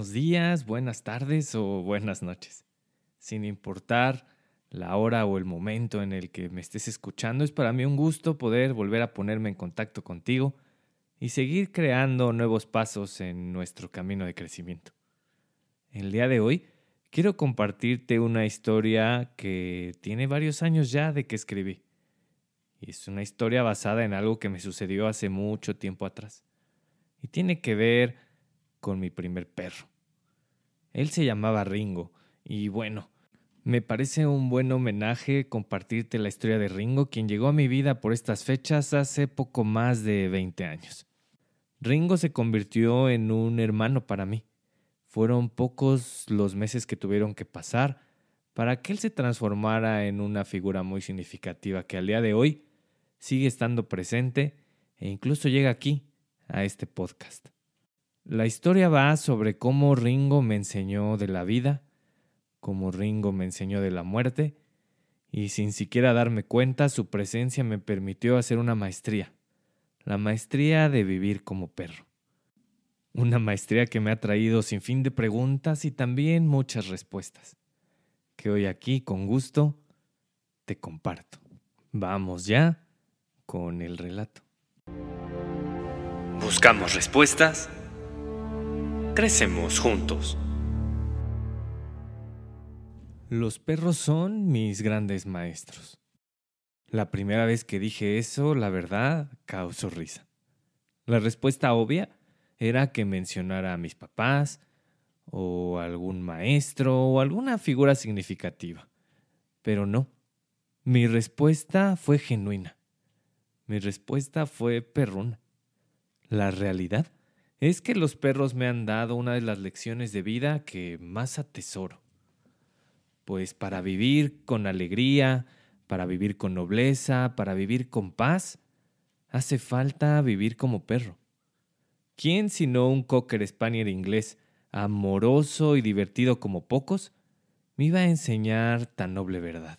Buenos días, buenas tardes o buenas noches. Sin importar la hora o el momento en el que me estés escuchando, es para mí un gusto poder volver a ponerme en contacto contigo y seguir creando nuevos pasos en nuestro camino de crecimiento. El día de hoy quiero compartirte una historia que tiene varios años ya de que escribí. Es una historia basada en algo que me sucedió hace mucho tiempo atrás. Y tiene que ver con mi primer perro. Él se llamaba Ringo y bueno, me parece un buen homenaje compartirte la historia de Ringo, quien llegó a mi vida por estas fechas hace poco más de 20 años. Ringo se convirtió en un hermano para mí. Fueron pocos los meses que tuvieron que pasar para que él se transformara en una figura muy significativa que al día de hoy sigue estando presente e incluso llega aquí, a este podcast. La historia va sobre cómo Ringo me enseñó de la vida, cómo Ringo me enseñó de la muerte, y sin siquiera darme cuenta su presencia me permitió hacer una maestría, la maestría de vivir como perro. Una maestría que me ha traído sin fin de preguntas y también muchas respuestas, que hoy aquí con gusto te comparto. Vamos ya con el relato. Buscamos respuestas crecemos juntos. Los perros son mis grandes maestros. La primera vez que dije eso, la verdad, causó risa. La respuesta obvia era que mencionara a mis papás, o algún maestro, o alguna figura significativa. Pero no. Mi respuesta fue genuina. Mi respuesta fue perruna. La realidad es que los perros me han dado una de las lecciones de vida que más atesoro. Pues para vivir con alegría, para vivir con nobleza, para vivir con paz, hace falta vivir como perro. ¿Quién sino un cocker spaniel inglés, amoroso y divertido como pocos, me iba a enseñar tan noble verdad?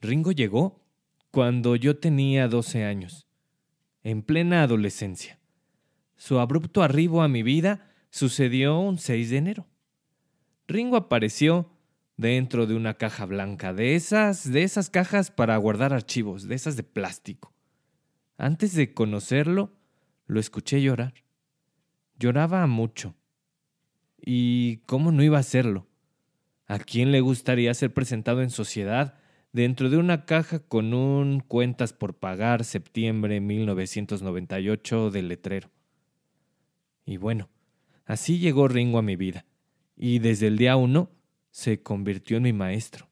Ringo llegó cuando yo tenía 12 años, en plena adolescencia. Su abrupto arribo a mi vida sucedió un 6 de enero. Ringo apareció dentro de una caja blanca, de esas, de esas cajas para guardar archivos, de esas de plástico. Antes de conocerlo, lo escuché llorar. Lloraba mucho. ¿Y cómo no iba a hacerlo? ¿A quién le gustaría ser presentado en sociedad dentro de una caja con un cuentas por pagar septiembre 1998 del letrero? Y bueno, así llegó Ringo a mi vida, y desde el día uno se convirtió en mi maestro.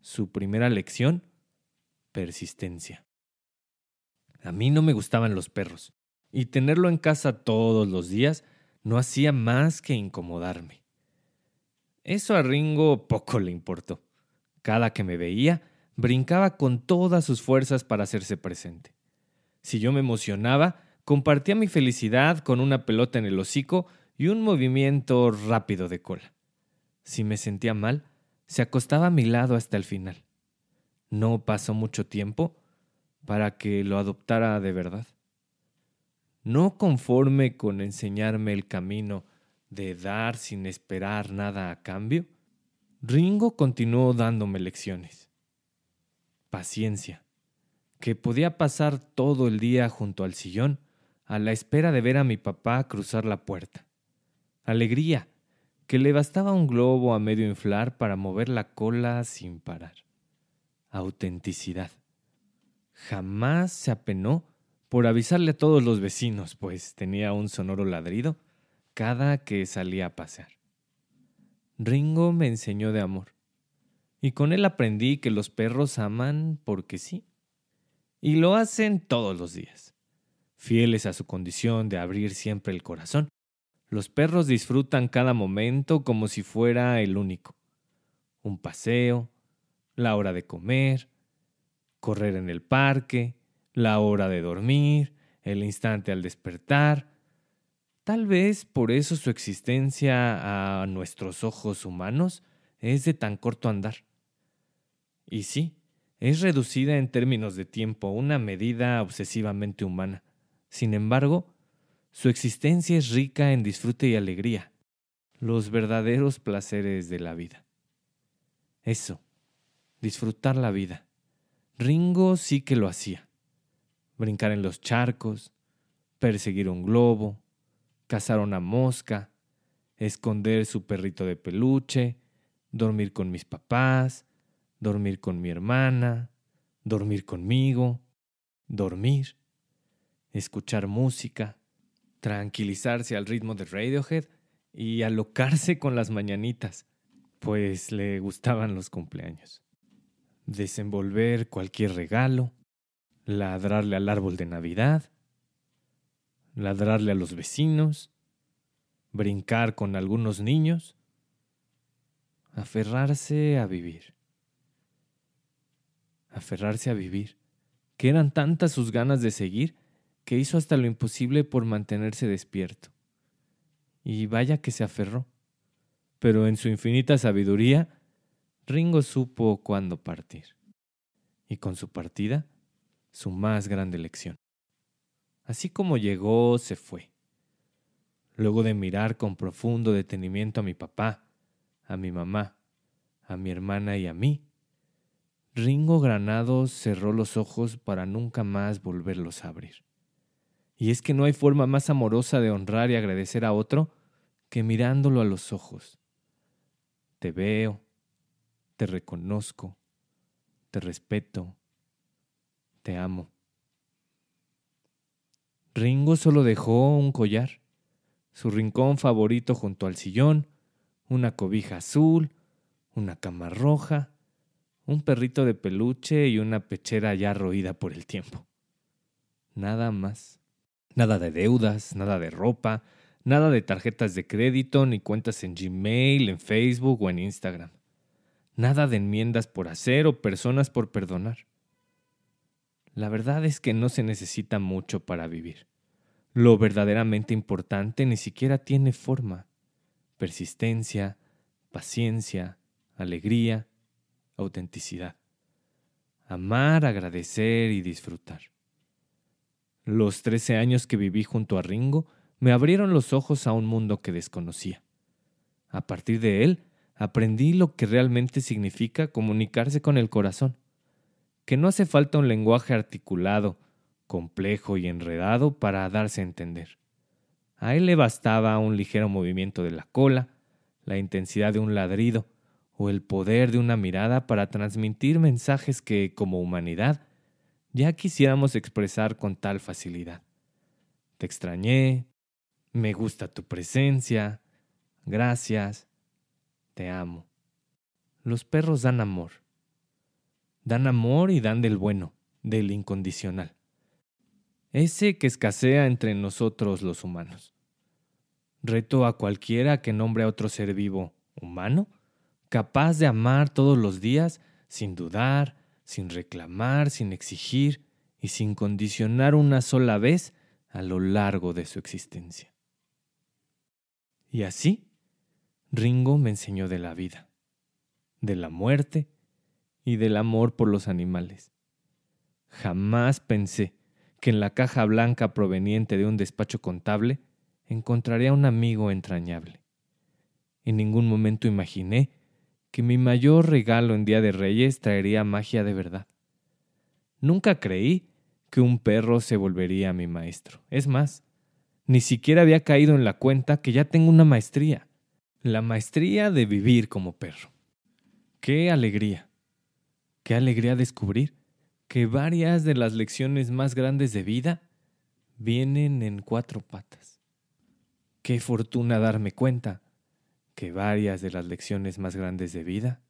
Su primera lección, persistencia. A mí no me gustaban los perros, y tenerlo en casa todos los días no hacía más que incomodarme. Eso a Ringo poco le importó. Cada que me veía, brincaba con todas sus fuerzas para hacerse presente. Si yo me emocionaba, Compartía mi felicidad con una pelota en el hocico y un movimiento rápido de cola. Si me sentía mal, se acostaba a mi lado hasta el final. No pasó mucho tiempo para que lo adoptara de verdad. No conforme con enseñarme el camino de dar sin esperar nada a cambio, Ringo continuó dándome lecciones. Paciencia, que podía pasar todo el día junto al sillón a la espera de ver a mi papá cruzar la puerta. Alegría, que le bastaba un globo a medio inflar para mover la cola sin parar. Autenticidad. Jamás se apenó por avisarle a todos los vecinos, pues tenía un sonoro ladrido cada que salía a pasear. Ringo me enseñó de amor, y con él aprendí que los perros aman porque sí, y lo hacen todos los días. Fieles a su condición de abrir siempre el corazón, los perros disfrutan cada momento como si fuera el único. Un paseo, la hora de comer, correr en el parque, la hora de dormir, el instante al despertar. Tal vez por eso su existencia a nuestros ojos humanos es de tan corto andar. Y sí, es reducida en términos de tiempo, una medida obsesivamente humana. Sin embargo, su existencia es rica en disfrute y alegría, los verdaderos placeres de la vida. Eso, disfrutar la vida. Ringo sí que lo hacía. Brincar en los charcos, perseguir un globo, cazar una mosca, esconder su perrito de peluche, dormir con mis papás, dormir con mi hermana, dormir conmigo, dormir, escuchar música, tranquilizarse al ritmo de Radiohead y alocarse con las mañanitas, pues le gustaban los cumpleaños. Desenvolver cualquier regalo, ladrarle al árbol de Navidad, ladrarle a los vecinos, brincar con algunos niños, aferrarse a vivir. Aferrarse a vivir, que eran tantas sus ganas de seguir que hizo hasta lo imposible por mantenerse despierto. Y vaya que se aferró. Pero en su infinita sabiduría, Ringo supo cuándo partir. Y con su partida, su más grande lección. Así como llegó, se fue. Luego de mirar con profundo detenimiento a mi papá, a mi mamá, a mi hermana y a mí, Ringo Granados cerró los ojos para nunca más volverlos a abrir. Y es que no hay forma más amorosa de honrar y agradecer a otro que mirándolo a los ojos. Te veo, te reconozco, te respeto, te amo. Ringo solo dejó un collar, su rincón favorito junto al sillón, una cobija azul, una cama roja, un perrito de peluche y una pechera ya roída por el tiempo. Nada más. Nada de deudas, nada de ropa, nada de tarjetas de crédito, ni cuentas en Gmail, en Facebook o en Instagram. Nada de enmiendas por hacer o personas por perdonar. La verdad es que no se necesita mucho para vivir. Lo verdaderamente importante ni siquiera tiene forma. Persistencia, paciencia, alegría, autenticidad. Amar, agradecer y disfrutar. Los trece años que viví junto a Ringo me abrieron los ojos a un mundo que desconocía. A partir de él, aprendí lo que realmente significa comunicarse con el corazón, que no hace falta un lenguaje articulado, complejo y enredado para darse a entender. A él le bastaba un ligero movimiento de la cola, la intensidad de un ladrido o el poder de una mirada para transmitir mensajes que, como humanidad, ya quisiéramos expresar con tal facilidad. Te extrañé, me gusta tu presencia, gracias, te amo. Los perros dan amor. Dan amor y dan del bueno, del incondicional. Ese que escasea entre nosotros los humanos. Reto a cualquiera que nombre a otro ser vivo humano, capaz de amar todos los días sin dudar, sin reclamar, sin exigir y sin condicionar una sola vez a lo largo de su existencia. Y así, Ringo me enseñó de la vida, de la muerte y del amor por los animales. Jamás pensé que en la caja blanca proveniente de un despacho contable encontraría un amigo entrañable. En ningún momento imaginé que mi mayor regalo en Día de Reyes traería magia de verdad. Nunca creí que un perro se volvería mi maestro. Es más, ni siquiera había caído en la cuenta que ya tengo una maestría. La maestría de vivir como perro. ¡Qué alegría! ¡Qué alegría descubrir que varias de las lecciones más grandes de vida vienen en cuatro patas! ¡Qué fortuna darme cuenta que varias de las lecciones más grandes de vida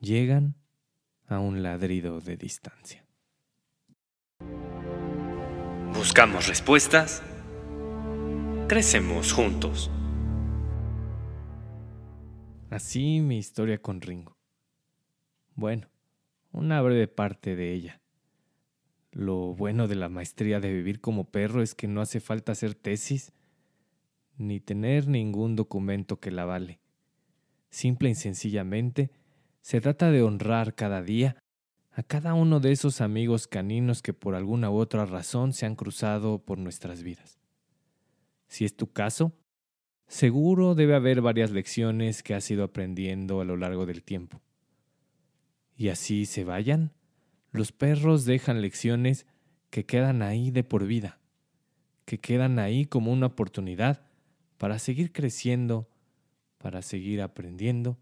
llegan a un ladrido de distancia! Buscamos respuestas. Crecemos juntos. Así mi historia con Ringo. Bueno, una breve parte de ella. Lo bueno de la maestría de vivir como perro es que no hace falta hacer tesis ni tener ningún documento que la vale. Simple y sencillamente, se trata de honrar cada día a cada uno de esos amigos caninos que por alguna u otra razón se han cruzado por nuestras vidas. Si es tu caso, Seguro debe haber varias lecciones que has ido aprendiendo a lo largo del tiempo. Y así se vayan, los perros dejan lecciones que quedan ahí de por vida, que quedan ahí como una oportunidad para seguir creciendo, para seguir aprendiendo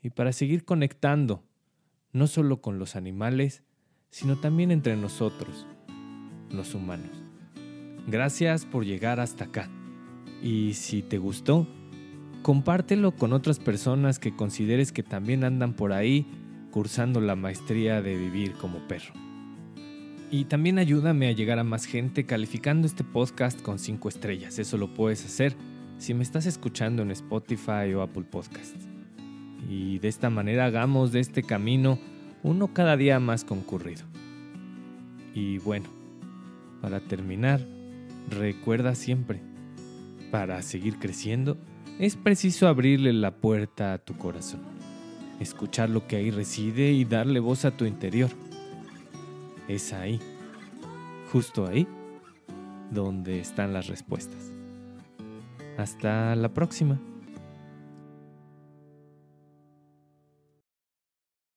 y para seguir conectando, no solo con los animales, sino también entre nosotros, los humanos. Gracias por llegar hasta acá. Y si te gustó, compártelo con otras personas que consideres que también andan por ahí cursando la maestría de vivir como perro. Y también ayúdame a llegar a más gente calificando este podcast con 5 estrellas. Eso lo puedes hacer si me estás escuchando en Spotify o Apple Podcasts. Y de esta manera hagamos de este camino uno cada día más concurrido. Y bueno, para terminar, recuerda siempre, para seguir creciendo, es preciso abrirle la puerta a tu corazón, escuchar lo que ahí reside y darle voz a tu interior. Es ahí, justo ahí, donde están las respuestas. Hasta la próxima.